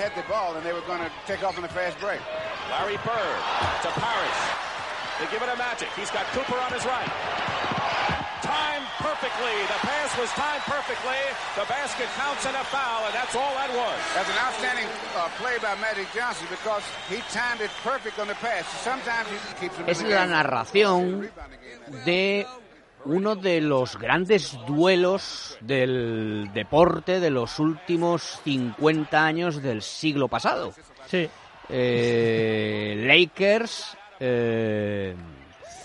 had the ball and they were going to take off on a fast break. Larry Bird to Parrish. They give it to Magic. He's got Cooper on his right. Timed perfectly. The pass was timed perfectly. The basket counts and a foul, and that's all that was. That's an outstanding uh, play by Magic Johnson because he timed it perfect on the pass. Sometimes he keeps him Es the la narración de uno de los grandes duelos del deporte de los últimos 50 años del siglo pasado. Sí, Eh, Lakers, eh,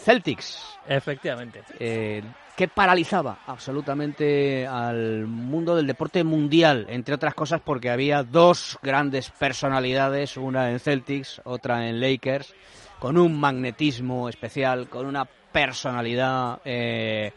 Celtics, efectivamente. eh, que paralizaba absolutamente al mundo del deporte mundial, entre otras cosas porque había dos grandes personalidades, una en Celtics, otra en Lakers, con un magnetismo especial, con una personalidad eh,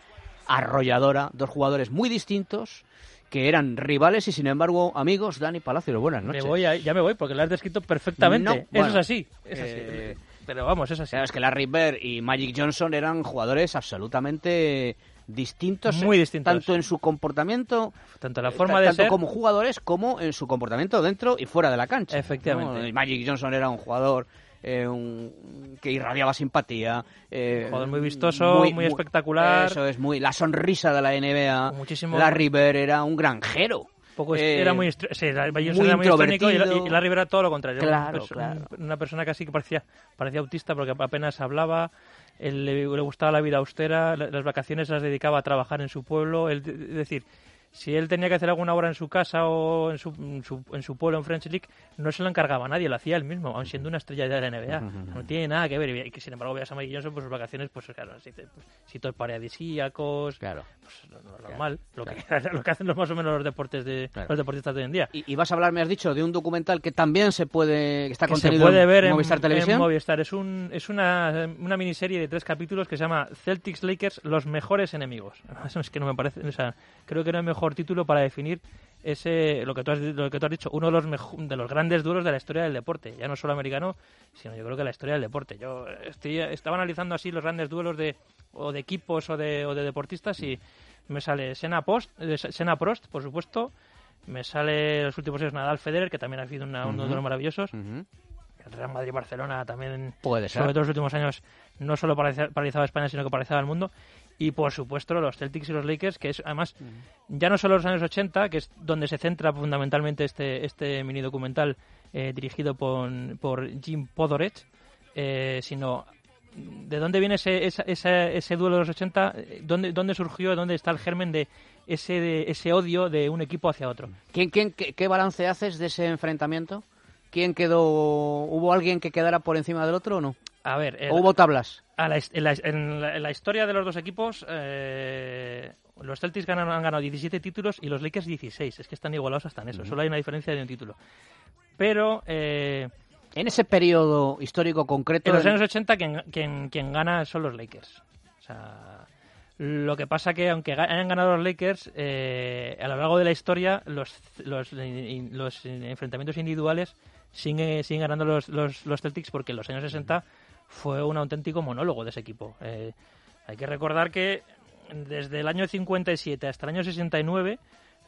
arrolladora, dos jugadores muy distintos que eran rivales y sin embargo amigos. Dani Palacio, buenas Me noches. voy a- ya me voy porque lo has descrito perfectamente. No, Eso bueno, es así. Es así. eh, Pero vamos, es así. Claro, es que Larry Bird y Magic Johnson eran jugadores absolutamente distintos, Muy distintos. tanto en su comportamiento, Tanto la eh, forma de tanto ser. como jugadores, como en su comportamiento dentro y fuera de la cancha. Efectivamente. Magic Johnson era un jugador eh, un- que irradiaba simpatía, eh, Jugador muy vistoso, muy espectacular. Eso es muy la sonrisa de la NBA. Muchísimo- Larry Bird era un granjero. Poco Eh, era muy, sí, Johnson muy era muy y, introvertido. y Larry Bird era todo lo contrario. Era Claro, una, claro. una persona casi que parecía, parecía autista porque apenas hablaba, él le, le gustaba la vida austera, la- las vacaciones las dedicaba a trabajar en su pueblo, él- es decir, si él tenía que hacer alguna obra en su casa o en su, en su, en su pueblo en French League, no se lo encargaba a nadie, lo hacía él mismo, aun siendo una estrella de la NBA. No tiene nada que ver. Y que sin embargo veas a Mike Johnson por sus vacaciones, pues claro, así, pues, sitios paradisíacos, Claro. pues lo, lo normal, lo, que, lo que hacen los más o menos los deportes de los deportistas de hoy en día. Y, y vas a hablar, me has dicho, de un documental que también se puede, que está que se contenido puede en ver en Movistar Televisión. en Movistar. Es, un, es una, una miniserie de tres capítulos que se llama Celtics Lakers, los mejores enemigos. Es que no me parece, o sea, creo que no hay mejor título para definir ese lo que tú has, lo que tú has dicho, uno de los mejo- de los grandes duelos de la historia del deporte, ya no solo americano, sino yo creo que la historia del deporte. Yo estoy, estaba analizando así los grandes duelos de o de equipos o de, o de deportistas y me sale Sena Post, eh, Sena Prost, por supuesto, me sale los últimos años Nadal Federer, que también ha sido una- uno de los maravillosos. El Real Madrid-Barcelona también, Puede ser. sobre todo los últimos años, no solo paraliza- paralizaba España, sino que paralizaba al mundo. Y por supuesto los Celtics y los Lakers, que es además ya no solo los años 80, que es donde se centra fundamentalmente este, este mini documental eh, dirigido por, por Jim Podorek, eh, sino de dónde viene ese, esa- esa- ese duelo de los 80, eh, dónde, dónde surgió, dónde está el germen de ese, de ese odio de un equipo hacia otro. ¿Quién, quién, qué, qué balance haces de ese enfrentamiento? ¿Quién quedó? ¿Hubo alguien que quedara por encima del otro o no? A ver, el- ¿O hubo tablas? A la en, la, en la- en la historia de los dos equipos, eh, los Celtics ganan- han ganado 17 títulos y los Lakers 16. Es que están igualados hasta en eso. Solo hay una diferencia de un título. Pero eh, En ese periodo histórico concreto. en los años 80 quien, quien, quien gana son los Lakers. O sea, lo que pasa que aunque hayan ganado los Lakers, eh, a lo largo de la historia los, los, enfrentamientos individuales siguen, siguen ganando los, los, los Celtics porque en los años 60 fue un auténtico monólogo de ese equipo. Eh, hay que recordar que desde el año 57 hasta el año 69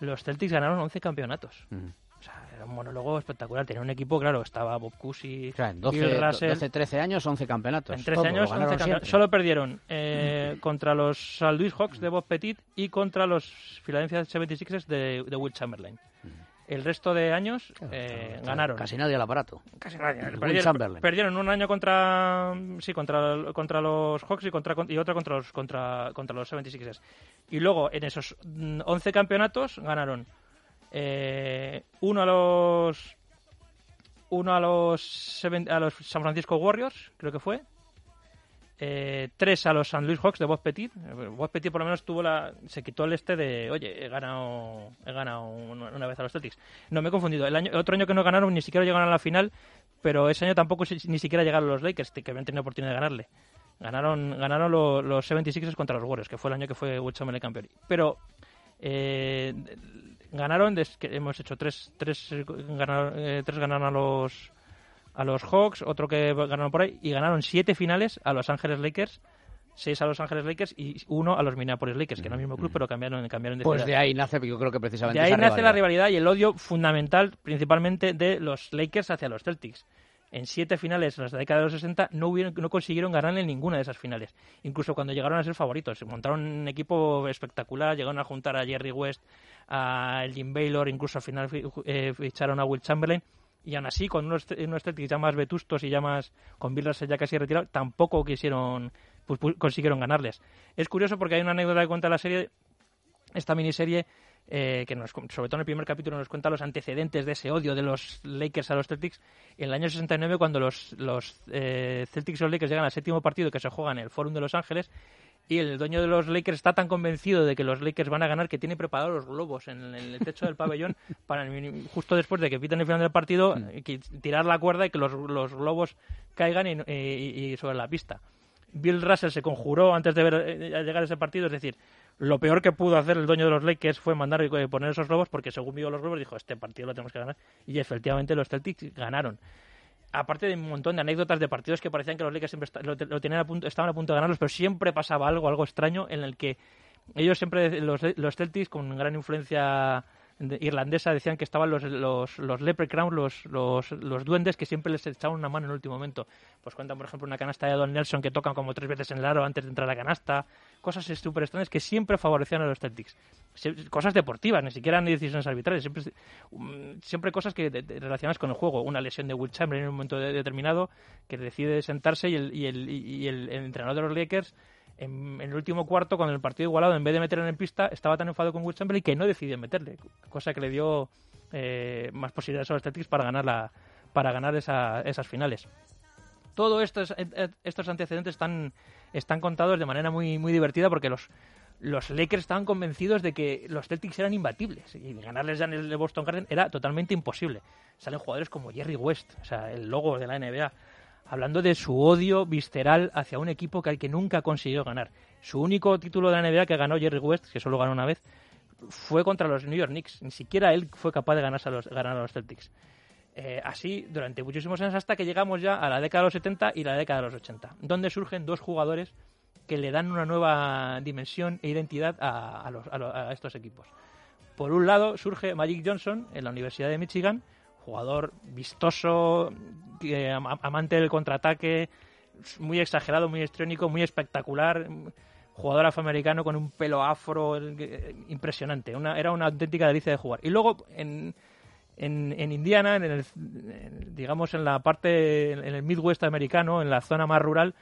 los Celtics ganaron 11 campeonatos. Ujú. O sea, era un monólogo espectacular. Tenía un equipo, claro, estaba Bob Cousy, O sea, en Bill 12, Russell. 12, 13 años, 11 campeonatos. En 13 Todo, años, lo ganaron 11 campeonatos. Solo perdieron eh, contra los San Luis Hawks de Bob Petit y contra los Philadelphia 76ers de, de Will Chamberlain. El resto de años eh, ganaron. Casi nadie al aparato. Casi nadie. Perdieron, un año contra sí contra, contra los Hawks y contra y otro contra los contra contra los 76ers. Y luego en esos mm, 11 campeonatos ganaron eh, uno a los uno a los a los San Francisco Warriors, creo que fue. Eh, tres a los San Luis Hawks de Bob Petit. Bob Petit por lo menos tuvo la se quitó el este de, oye, he ganado una, vez a los Celtics. No me he confundido. El año otro año que no ganaron ni siquiera llegaron a la final, pero ese año tampoco ni siquiera llegaron los Lakers, que habían tenido oportunidad de ganarle. Ganaron ganaron lo- los 76ers contra los Warriors, que fue el año que fue Will Chamberlain campeón. Pero eh, ganaron, hemos hecho tres, tres, ganaron, eh, tres ganaron a los a los Hawks, otro que ganaron por ahí, y ganaron siete finales a Los Ángeles Lakers seis a Los Ángeles Lakers y uno a los Minneapolis Lakers, que era el mismo club, pero cambiaron, cambiaron de Pues ciudad. de ahí nace, yo creo que precisamente De ahí esa nace la rivalidad. y el odio fundamental, principalmente de los Lakers hacia los Celtics. En siete finales en la década de los 60 no, hubieron, no consiguieron ganarle ninguna de esas finales. Incluso cuando llegaron a ser favoritos. Se montaron un equipo espectacular, llegaron a juntar a Jerry West, a Jim Baylor, incluso al final fi- eh, ficharon a Will Chamberlain. Y aún así, con unos, Celtics ya más vetustos y ya más con Bill Russell ya casi retirado, tampoco quisieron, pues, pu- consiguieron ganarles. Es curioso porque hay una anécdota que cuenta la serie, esta miniserie, eh, que nos, sobre todo en el primer capítulo nos cuenta los antecedentes de ese odio de los Lakers a los Celtics. En el año 69, cuando los, los eh, Celtics y los Lakers llegan al séptimo partido que se juega en el Forum de Los Ángeles, y el dueño de los Lakers está tan convencido de que los Lakers van a ganar que tiene preparados los globos en, el techo del pabellón para el- justo después de que piten el final del partido eh, que tirar la cuerda y que los, los globos caigan y, y- y sobre la pista. Bill Russell se conjuró antes de ver, eh, llegar a ese partido, es decir, lo peor que pudo hacer el dueño de los Lakers fue mandar eh, poner esos globos porque según vio los globos dijo, este partido lo tenemos que ganar y efectivamente los Celtics ganaron. Aparte de un montón de anécdotas de partidos que parecían que los Lakers siempre lo, te- lo tenían a punto, estaban a punto de ganarlos, pero siempre pasaba algo, algo extraño en el que ellos siempre, los, los Celtics, con gran influencia de- irlandesa, decían que estaban los, los, los leprechauns, los, los, los duendes, que siempre les echaban una mano en el último momento. Pues cuentan, por ejemplo, una canasta de Don Nelson que tocan como tres veces en el aro antes de entrar a la canasta. Cosas súper extrañas que siempre favorecían a los Celtics. Cosas deportivas, ni siquiera ni decisiones arbitrarias. Siempre, mm, siempre cosas que relacionadas con el juego. Una lesión de Will Chamberlain en un momento de- determinado que decide sentarse y el, y el, y el- entrenador de los Lakers en, el último cuarto, con el partido igualado, en vez de meterlo en pista, estaba tan enfadado con Will Chamberlain que no decidió meterle, cosa que le dio eh, más posibilidades a los Celtics para ganar, la, para ganar esa- esas finales. Todos estos, eh, eh, estos antecedentes están, contados de manera muy, muy divertida porque los, los Lakers estaban convencidos de que los Celtics eran imbatibles y ganarles ya en el Boston Garden era totalmente imposible. Salen jugadores como Jerry West, o sea, el logo de la NBA, hablando de su odio visceral hacia un equipo que al que nunca consiguió ganar. Su único título de la NBA que ganó Jerry West, que solo ganó una vez, fue contra los New York Knicks. Ni siquiera él fue capaz de ganarse ganar a los Celtics. Eh, así durante muchísimos años hasta que llegamos ya a la década de los 70 y la década de los 80, donde surgen dos jugadores que le dan una nueva dimensión e identidad a, a los- a lo- a estos equipos. Por un lado surge Magic Johnson en la Universidad de Michigan, jugador vistoso, amante del contraataque, muy exagerado, muy estrónico, muy espectacular, jugador afroamericano con un pelo afro eh, impresionante, una, era una auténtica delicia de jugar. Y luego en, en, en Indiana, en el, en- digamos en la parte, en el Midwest americano, en la zona más rural,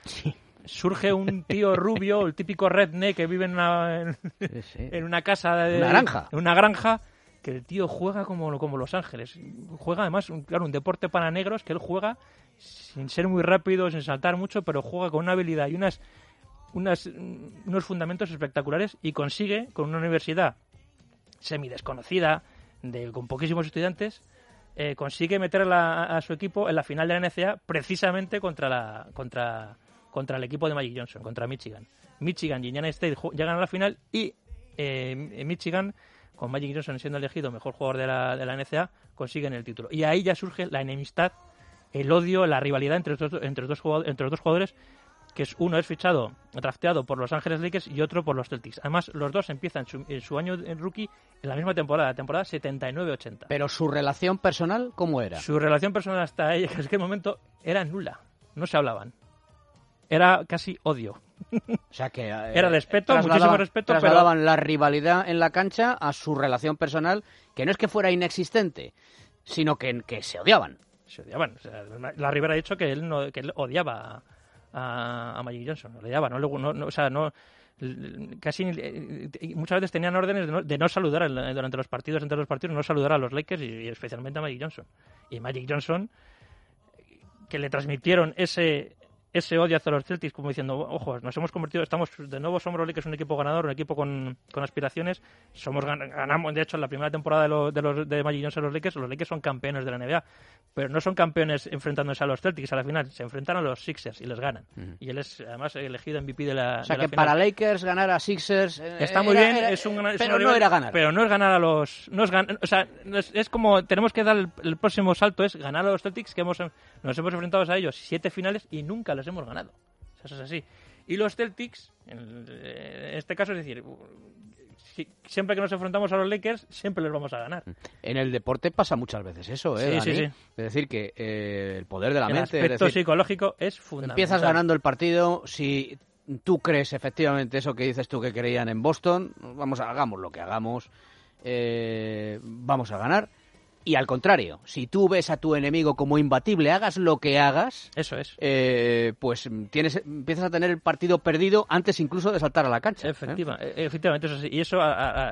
surge un tío rubio, el típico redneck que vive en una, en, Sí, sí. en una casa de Una granja. en una granja que el tío juega como, como Los Ángeles juega además un, claro un deporte para negros que él juega sin ser muy rápido sin saltar mucho pero juega con una habilidad y unas unas unos fundamentos espectaculares y consigue con una universidad semi desconocida de con poquísimos estudiantes eh, consigue meter a, la- a su equipo en la final de la NCAA precisamente contra la contra contra el equipo de Magic Johnson contra Michigan. Michigan y Indiana State llegan a la final y eh, Michigan con Magic Johnson siendo elegido mejor jugador de la, de la NCAA consiguen el título. Y ahí ya surge la enemistad el odio la rivalidad entre los dos, entre los dos jugadores, entre los dos jugadores que es uno es fichado, drafteado por Los Ángeles Lakers y otro por los Celtics. Además, los dos empiezan su, en su año en rookie en la misma temporada, temporada 79-80. Pero su relación personal, ¿cómo era? Su relación personal hasta ahí, en aquel momento era nula. No se hablaban. Era casi odio. O sea que eh, Era respeto, muchísimo respeto, pero- Trasladaban la rivalidad en la cancha a su relación personal, que no es que fuera inexistente, sino que, que se odiaban. Se odiaban. O sea, la Rivera ha dicho que él, no, que él odiaba a, a Magic Johnson. No, le- no- no- o sea, no, casi muchas veces tenían órdenes de no, de no saludar durante los partidos, entre los partidos, no saludar a los Lakers y, y especialmente a Magic Johnson. Y Magic Johnson, que le transmitieron ese ese odio hacia los Celtics como diciendo, ojo, nos hemos convertido, estamos de nuevo somos los Lakers un equipo ganador, un equipo con, con aspiraciones, somos gan- ganamos, de hecho en la primera temporada de, los de, los, de Magic Johnson los Lakers, los Lakers son campeones de la NBA, pero no son campeones enfrentándose a los Celtics a la final, se enfrentan a los Sixers y les ganan. Y él es además elegido MVP de la O sea de la que final. para Lakers ganar a Sixers eh, Está muy era- bien, era- es un es pero no era ganar. Pero no es ganar a los. No es gan- o sea, es como. Tenemos que dar el, el próximo salto: es ganar a los Celtics, que hemos, nos hemos enfrentado a ellos siete finales y nunca los hemos ganado. O sea, eso es así. Y los Celtics, en este caso, es decir, siempre que nos enfrentamos a los Lakers, siempre les vamos a ganar. En el deporte pasa muchas veces eso, ¿eh? Sí, sí, sí. Es decir, que eh, el poder de la mente. El aspecto psicológico es fundamental. Empiezas ganando el partido, si tú crees efectivamente eso que dices tú que creían en Boston, vamos, hagamos lo que hagamos, eh, vamos a ganar. Y al contrario, si tú ves a tu enemigo como imbatible, hagas lo que hagas, eso es, eh, pues tienes, empiezas a tener el partido perdido antes incluso de saltar a la cancha. ¿eh? Efectiva, e, Efectivamente, eso sí. Y eso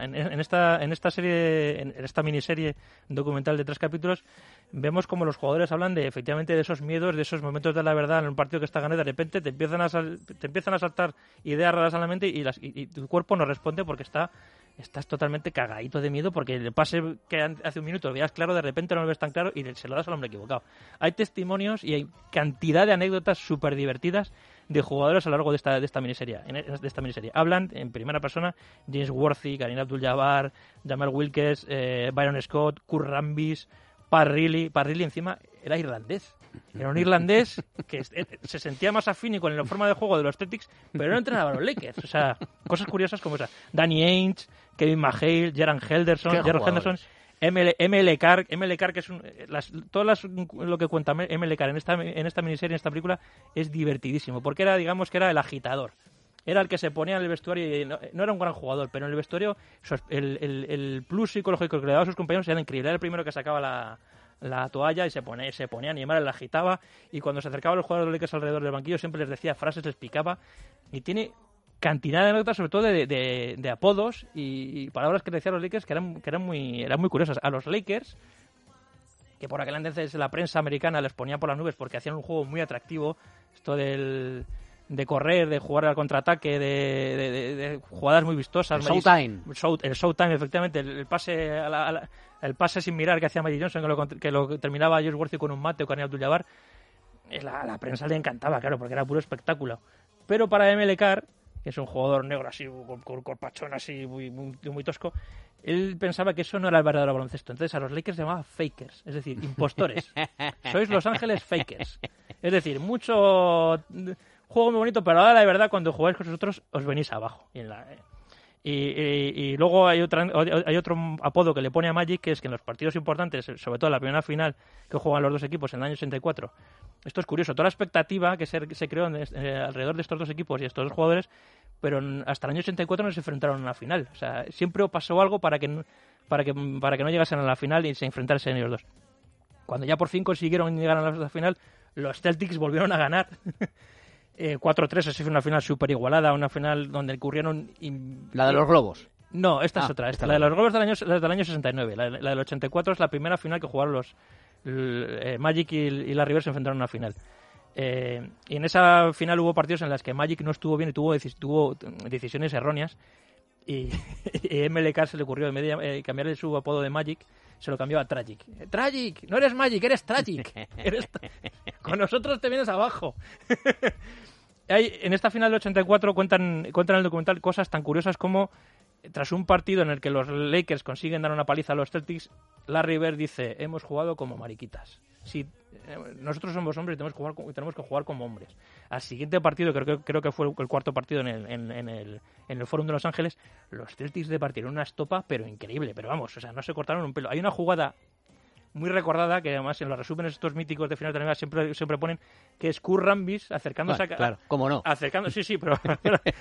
en, esta, en esta serie, en esta miniserie documental de tres capítulos, vemos como los jugadores hablan de efectivamente de esos miedos, de esos momentos de la verdad en un partido que está ganando, de repente te empiezan a te empiezan a saltar ideas raras a la mente y, las, y tu cuerpo no responde porque está estás totalmente cagadito de miedo porque el pase que hace un minuto lo veías claro, de repente no lo ves tan claro y se lo das al hombre equivocado. Hay testimonios y hay cantidad de anécdotas súper divertidas de jugadores a lo largo de esta, de esta miniserie. De esta miniserie. Hablan en primera persona James Worthy, Karim Abdul-Jabbar, Jamal Wilkes, eh, Byron Scott, Kurt Rambis, Parrilli. Parrilli encima era irlandés. Era un irlandés que eh, se sentía más afín con la forma de juego de los Celtics, pero no entrenaba a los Lakers. O sea, cosas curiosas como esa. Danny Ainge, Kevin McHale, Jaron Henderson, Henderson, ML, ML Carr, ML Carr, que es un, eh, las, todas lo que cuenta ML Carr en esta, en esta miniserie, en esta película, es divertidísimo, porque era, digamos, que era el agitador. Era el que se ponía en el vestuario y no, era un gran jugador, pero en el vestuario el, el, plus psicológico que le daba a sus compañeros era increíble. Era el primero que sacaba la, la toalla y se ponía, se ponía a animar, la agitaba y cuando se acercaba a los jugadores de Lakers alrededor del banquillo siempre les decía frases, les picaba y tiene cantidad de notas sobre todo de, de, apodos y, palabras que decían los Lakers que eran, que eran, muy, eran muy curiosas. A los Lakers, que por aquel entonces la prensa americana les ponía por las nubes porque hacían un juego muy atractivo, esto del de correr, de jugar al contraataque, de, jugadas muy vistosas. El showtime. el showtime, efectivamente. El, pase el pase sin mirar que hacía Magic Johnson, que lo, que lo terminaba Josh Worthy con un mate o con Abdul-Jabbar. La, la prensa le encantaba, claro, porque era puro espectáculo. Pero para ML que es un jugador negro así, con, con corpachón así, muy, muy, tosco, él pensaba que eso no era el verdadero baloncesto. Entonces a los Lakers se llamaba fakers, es decir, impostores. Sois Los Ángeles fakers. Es decir, mucho juego muy bonito, pero ahora la verdad cuando jugáis con nosotros os venís abajo. Y, y, luego hay, otra, hay otro apodo que le pone a Magic, que es que en los partidos importantes, sobre todo en la primera final que juegan los dos equipos en el año 84, esto es curioso, toda la expectativa que se, se creó eh, alrededor de estos dos equipos y estos dos jugadores, pero hasta el año 84 no se enfrentaron a la final. O sea, siempre pasó algo para que, para que, para que no llegasen a la final y se enfrentasen ellos dos. Cuando ya por fin consiguieron llegar a la final, los Celtics volvieron a ganar. eh, 4-3, así fue una final súper igualada, una final donde ocurrieron... La de los globos. No, esta es ah, otra. Esta, la de los globos del año, del año 69. La, la, del 84 es la primera final que jugaron los eh, Magic y, y, la River se enfrentaron a una final. Eh, y en esa final hubo partidos en los que Magic no estuvo bien y tuvo, tuvo decisiones erróneas. Y, y MLK se le ocurrió en medio de eh, cambiarle su apodo de Magic se lo cambió a Tragic. Tragic, no eres Magic, eres Tragic. Con nosotros te vienes abajo. en esta final del 84 cuentan, cuentan en el documental cosas tan curiosas como tras un partido en el que los Lakers consiguen dar una paliza a los Celtics, Larry Bird dice, hemos jugado como mariquitas. Si eh, nosotros somos hombres y tenemos que jugar, tenemos que jugar como hombres. Al siguiente partido, creo que, fue el cuarto partido en el, en el, en el Fórum de Los Ángeles, los Celtics departieron una estopa, pero increíble. Pero vamos, o sea, no se cortaron un pelo. Hay una jugada muy recordada, que además en los resúmenes estos míticos de final de la siempre, siempre ponen, que es Rambis acercándose a... Claro, cómo no. Acercando, sí, sí, pero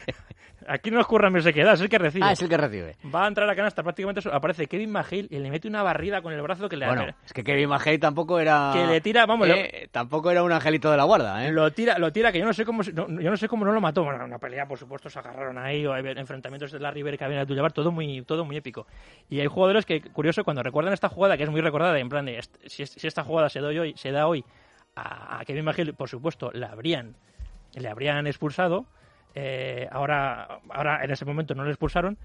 aquí no es Rambis se queda, es el que recibe. Ah, es el que recibe. Va a entrar a canasta, prácticamente aparece Kevin McHale y le mete una barrida con el brazo que le Bueno, es que Kevin McHale tampoco era... Que le tira, vamos... Eh, tampoco era un angelito de la guarda, ¿eh? Lo tira, lo tira, que yo no sé cómo yo no sé cómo no lo mató. Bueno, una pelea, por supuesto, se agarraron ahí, o hay enfrentamientos de la River que habían a llevar, todo muy, todo muy épico. Y hay jugadores que, curioso, cuando recuerdan esta jugada, que es muy recordada, en plan de, si, si esta jugada se, doy hoy, se da hoy a, a Kevin McHale, por supuesto, le habrían, le habrían expulsado. Eh, ahora, ahora en ese momento no le expulsaron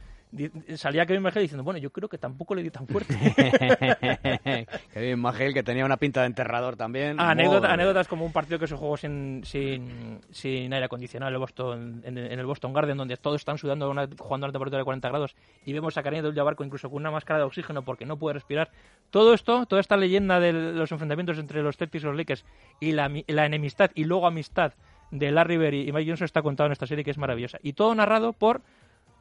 salía Kevin McHale diciendo, bueno, yo creo que tampoco le di tan fuerte. Kevin McHale, que tenía una pinta de enterrador también. Ah, anécdotas como un partido que se jugó sin, sin, sin aire acondicionado en el, Boston, en, el Boston Garden, donde todos están sudando una, jugando a una temperatura de 40 grados, y vemos a Karim del Barco incluso con una máscara de oxígeno porque no puede respirar. Todo esto, toda esta leyenda de los enfrentamientos entre los Celtics y los Lakers y la, la enemistad y luego amistad de Larry Bird y Mike Johnson está contado en esta serie que es maravillosa. Y todo narrado por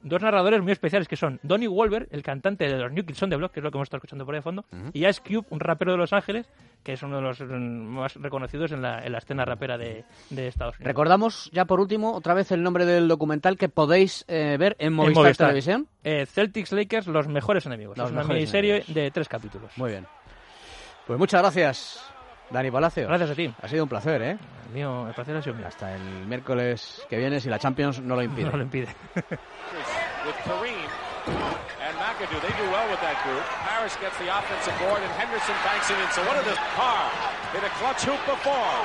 dos narradores muy especiales que son Donnie Wolver, el cantante de los New Kids on the Block, que es lo que hemos estado escuchando por ahí de fondo, y Ice Cube, un rapero de Los Ángeles, que es uno de los más reconocidos en la, en la escena rapera de, de Estados Unidos. Recordamos ya por último otra vez el nombre del documental que podéis eh, ver en En Movistar, Movistar. Televisión. Eh, Celtics Lakers, los mejores enemigos. Los es una mejores miniserie enemigos. de tres capítulos. Muy bien. Pues muchas gracias, Dani Palacio. Gracias a ti. Ha sido un placer, ¿eh? El mío, el placer ha sido mío. Hasta el miércoles que viene, si la Champions no lo impide. No lo impide. with Kareem and McAdoo. They do well with that group. Harris gets the offensive board, and Henderson banks it in. So what are the Carr hit a clutch hoop before?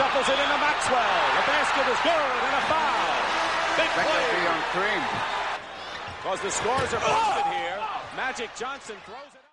Shuffles it into Maxwell. The basket is good and a foul. Big That play on Cream. because the scores are posted here. Magic Johnson throws it.